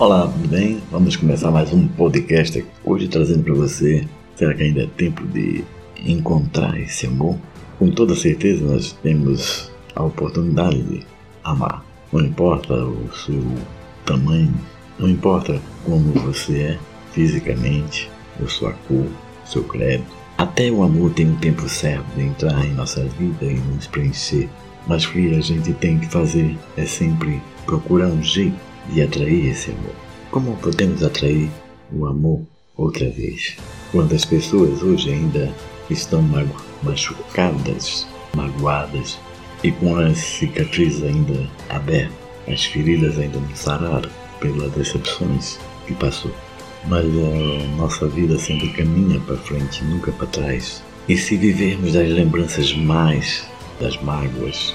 Olá, tudo bem? Vamos começar mais um podcast hoje trazendo para você. Será que ainda é tempo de encontrar esse amor? Com toda certeza nós temos a oportunidade de amar. Não importa o seu tamanho, não importa como você é fisicamente, a sua cor, seu credo. Até o amor tem um tempo certo de entrar em nossa vida e nos preencher. Mas o que a gente tem que fazer é sempre procurar um jeito de atrair esse amor. Como podemos atrair o amor outra vez? Quantas pessoas hoje ainda estão machucadas, magoadas e com as cicatrizes ainda abertas, as feridas ainda não sararam pelas decepções que passou. Mas a nossa vida sempre caminha para frente, nunca para trás. E se vivermos das lembranças mais, das mágoas,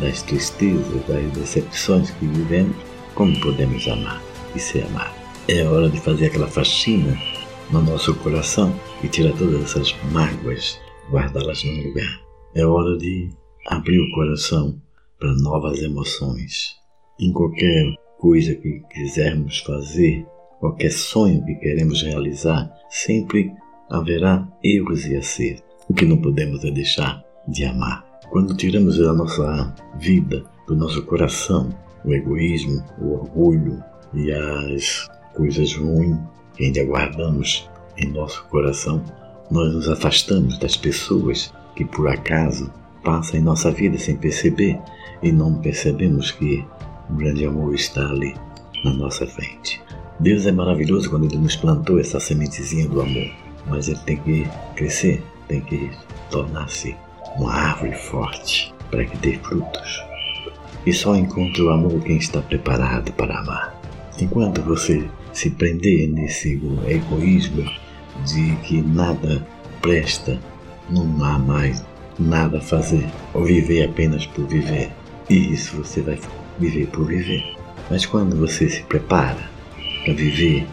das tristezas, das decepções que vivemos, como podemos amar e ser amado? É hora de fazer aquela faxina no nosso coração e tirar todas essas mágoas, guardá-las num lugar. É hora de abrir o coração para novas emoções. Em qualquer coisa que quisermos fazer, qualquer sonho que queremos realizar, sempre haverá erros e acertos. O que não podemos é deixar de amar. Quando tiramos da nossa vida, do nosso coração, o egoísmo, o orgulho e as coisas ruins que ainda guardamos em nosso coração, nós nos afastamos das pessoas que por acaso passam em nossa vida sem perceber e não percebemos que o grande amor está ali na nossa frente. Deus é maravilhoso quando Ele nos plantou essa sementezinha do amor, mas Ele tem que crescer, tem que tornar-se uma árvore forte para que dê frutos. E só encontra o amor quem está preparado para amar. Enquanto você se prender nesse egoísmo de que nada presta, não há mais nada a fazer, ou viver apenas por viver. E isso você vai viver por viver. Mas quando você se prepara para viver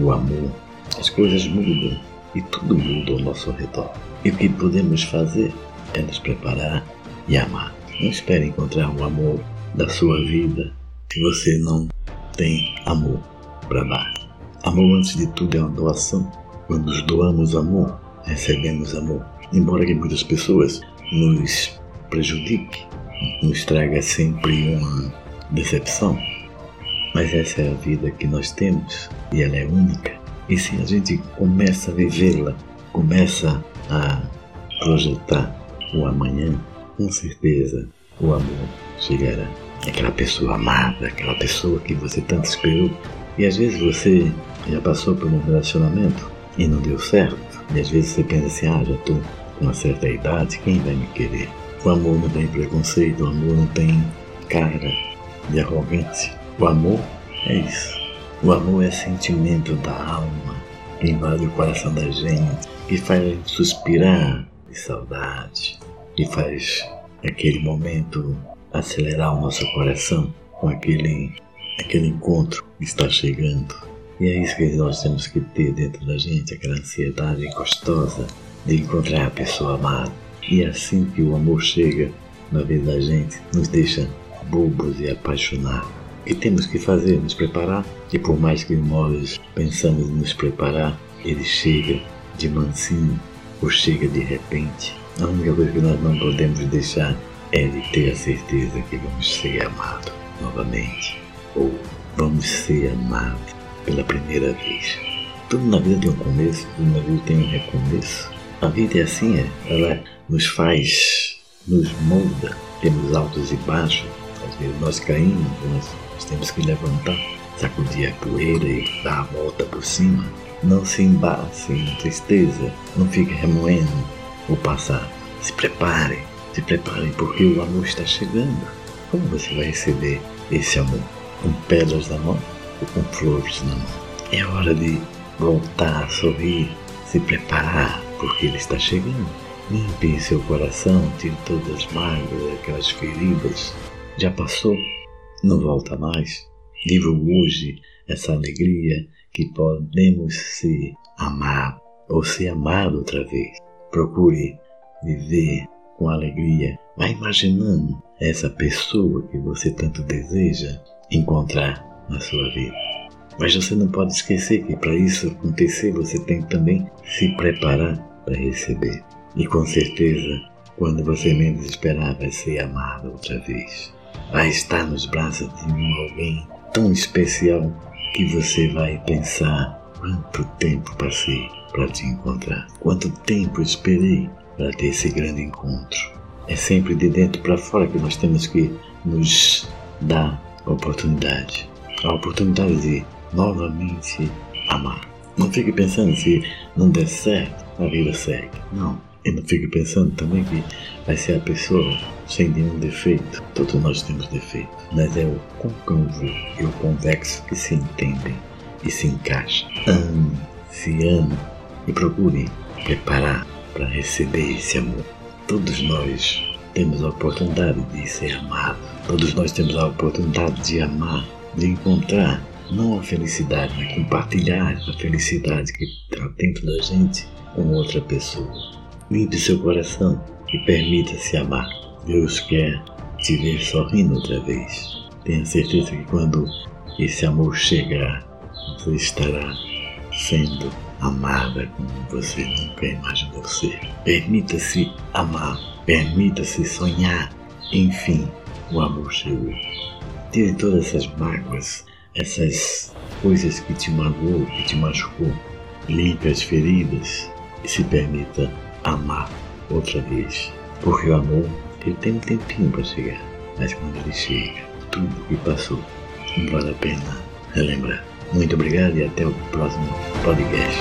o amor, as coisas mudam e tudo muda ao nosso redor. E o que podemos fazer é nos preparar e amar. Não espere encontrar o amor da sua vida se você não tem amor para dar. Amor, antes de tudo, é uma doação. Quando nos doamos amor, recebemos amor. Embora que muitas pessoas nos prejudiquem, nos traga sempre uma decepção, mas essa é a vida que nós temos e ela é única. E se a gente começa a vivê-la, começa a projetar o amanhã, com certeza o amor chegará aquela pessoa amada, aquela pessoa que você tanto esperou. E às vezes você já passou por um relacionamento e não deu certo. E às vezes você pensa assim, ah, já estou com uma certa idade, quem vai me querer? O amor não tem preconceito, o amor não tem cara de arrogância. O amor é isso. O amor é sentimento da alma que invade o coração da gente, que faz suspirar de saudade, que faz aquele momento acelerar o nosso coração com aquele, aquele encontro que está chegando. E é isso que nós temos que ter dentro da gente, aquela ansiedade gostosa de encontrar a pessoa amada. E é assim que o amor chega na vida da gente, nos deixa bobos e apaixonados. O que temos que fazer? Nos preparar. E por mais que nós pensamos em nos preparar, ele chega de mansinho ou chega de repente. A única coisa que nós não podemos deixar é de ter a certeza que vamos ser amados novamente, ou vamos ser amados pela primeira vez. Tudo na vida tem um começo, tudo na vida tem um recomeço. A vida é assim, é. ela nos faz, nos molda, temos altos e baixos. Às vezes nós caímos, nós, temos que levantar, sacudir a poeira e dar a volta por cima. Não se embace em tristeza, não fique remoendo o passado. Se prepare, se preparem porque o amor está chegando. Como você vai receber esse amor? Com pedras na mão ou com flores na mão? É hora de voltar a sorrir, se preparar porque ele está chegando. Limpe seu coração, tire todas as mágoas, aquelas feridas. Já passou, não volta mais. Viva hoje essa alegria que podemos ser amados ou ser amado outra vez. Procure viver com alegria. Vai imaginando essa pessoa que você tanto deseja encontrar na sua vida. Mas você não pode esquecer que para isso acontecer você tem também se preparar para receber. E com certeza, quando você menos esperar, vai ser amado outra vez. Vai estar nos braços de um alguém tão especial que você vai pensar quanto tempo passei para te encontrar, quanto tempo esperei para ter esse grande encontro. É sempre de dentro para fora que nós temos que nos dar a oportunidade, a oportunidade de novamente amar. Não fique pensando se não der certo, a vida segue. Não. E não fique pensando também que vai ser a pessoa sem nenhum defeito. Todos nós temos defeito. Mas é o côncavo e o convexo que se entendem e se encaixam. Ame, se ame e procure preparar para receber esse amor. Todos nós temos a oportunidade de ser amados. Todos nós temos a oportunidade de amar, de encontrar não a felicidade, mas compartilhar a felicidade que está dentro da gente com outra pessoa. Limpe seu coração e permita-se amar. Deus quer te ver sorrindo outra vez. Tenha certeza que quando esse amor chegar, você estará sendo amada como você nunca imaginou ser. Permita-se amar, permita-se sonhar. Enfim, o amor chegou. Tire todas essas mágoas, essas coisas que te magoou, que te machucou. Limpe as feridas e se permita amar outra vez. Porque o amor, ele tem um tempinho para chegar. Mas quando ele chega, tudo que passou não vale a pena relembrar. Muito obrigado e até o próximo podcast.